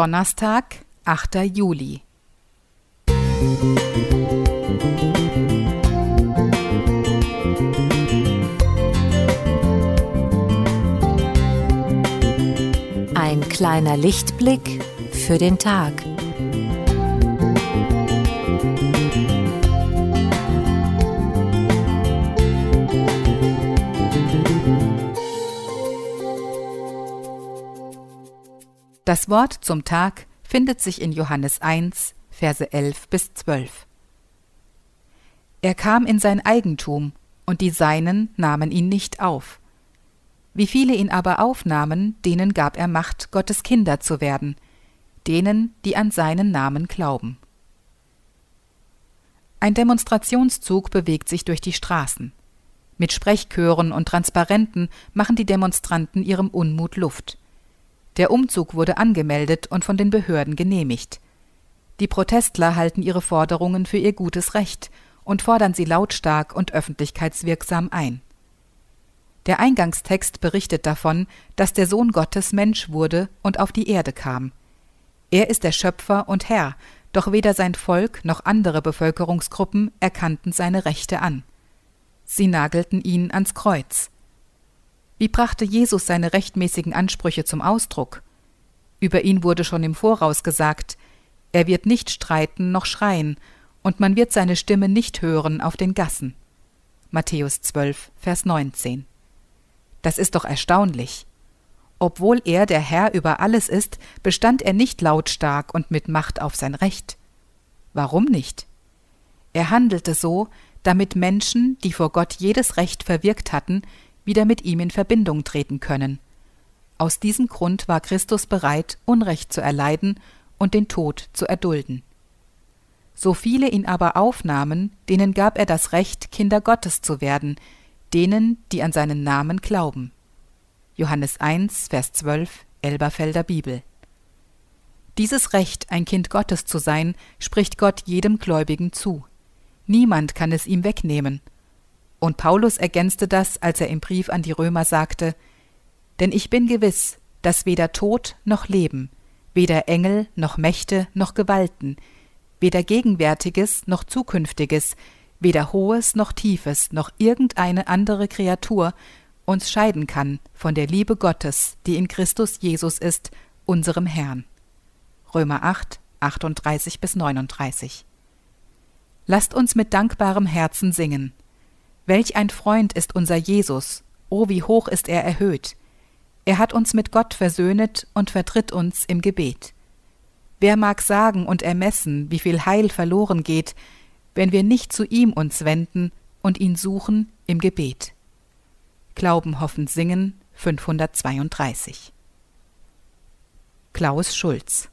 Donnerstag, 8. Juli. Ein kleiner Lichtblick für den Tag. Das Wort zum Tag findet sich in Johannes 1, Verse 11 bis 12. Er kam in sein Eigentum, und die Seinen nahmen ihn nicht auf. Wie viele ihn aber aufnahmen, denen gab er Macht, Gottes Kinder zu werden, denen, die an seinen Namen glauben. Ein Demonstrationszug bewegt sich durch die Straßen. Mit Sprechchören und Transparenten machen die Demonstranten ihrem Unmut Luft. Der Umzug wurde angemeldet und von den Behörden genehmigt. Die Protestler halten ihre Forderungen für ihr gutes Recht und fordern sie lautstark und öffentlichkeitswirksam ein. Der Eingangstext berichtet davon, dass der Sohn Gottes Mensch wurde und auf die Erde kam. Er ist der Schöpfer und Herr, doch weder sein Volk noch andere Bevölkerungsgruppen erkannten seine Rechte an. Sie nagelten ihn ans Kreuz. Wie brachte Jesus seine rechtmäßigen Ansprüche zum Ausdruck? Über ihn wurde schon im Voraus gesagt, er wird nicht streiten noch schreien, und man wird seine Stimme nicht hören auf den Gassen. Matthäus 12, Vers 19. Das ist doch erstaunlich. Obwohl er der Herr über alles ist, bestand er nicht lautstark und mit Macht auf sein Recht. Warum nicht? Er handelte so, damit Menschen, die vor Gott jedes Recht verwirkt hatten, wieder mit ihm in Verbindung treten können. Aus diesem Grund war Christus bereit, Unrecht zu erleiden und den Tod zu erdulden. So viele ihn aber aufnahmen, denen gab er das Recht, Kinder Gottes zu werden, denen, die an seinen Namen glauben. Johannes 1, Vers 12, Elberfelder Bibel. Dieses Recht, ein Kind Gottes zu sein, spricht Gott jedem Gläubigen zu. Niemand kann es ihm wegnehmen. Und Paulus ergänzte das, als er im Brief an die Römer sagte, Denn ich bin gewiss, dass weder Tod noch Leben, weder Engel noch Mächte noch Gewalten, weder Gegenwärtiges noch Zukünftiges, weder Hohes noch Tiefes noch irgendeine andere Kreatur uns scheiden kann von der Liebe Gottes, die in Christus Jesus ist, unserem Herrn. Römer 8, 38 bis 39. Lasst uns mit dankbarem Herzen singen. Welch ein Freund ist unser Jesus, o wie hoch ist er erhöht. Er hat uns mit Gott versöhnet und vertritt uns im Gebet. Wer mag sagen und ermessen, wie viel Heil verloren geht, wenn wir nicht zu ihm uns wenden und ihn suchen im Gebet. Glauben, Hoffen, Singen 532 Klaus Schulz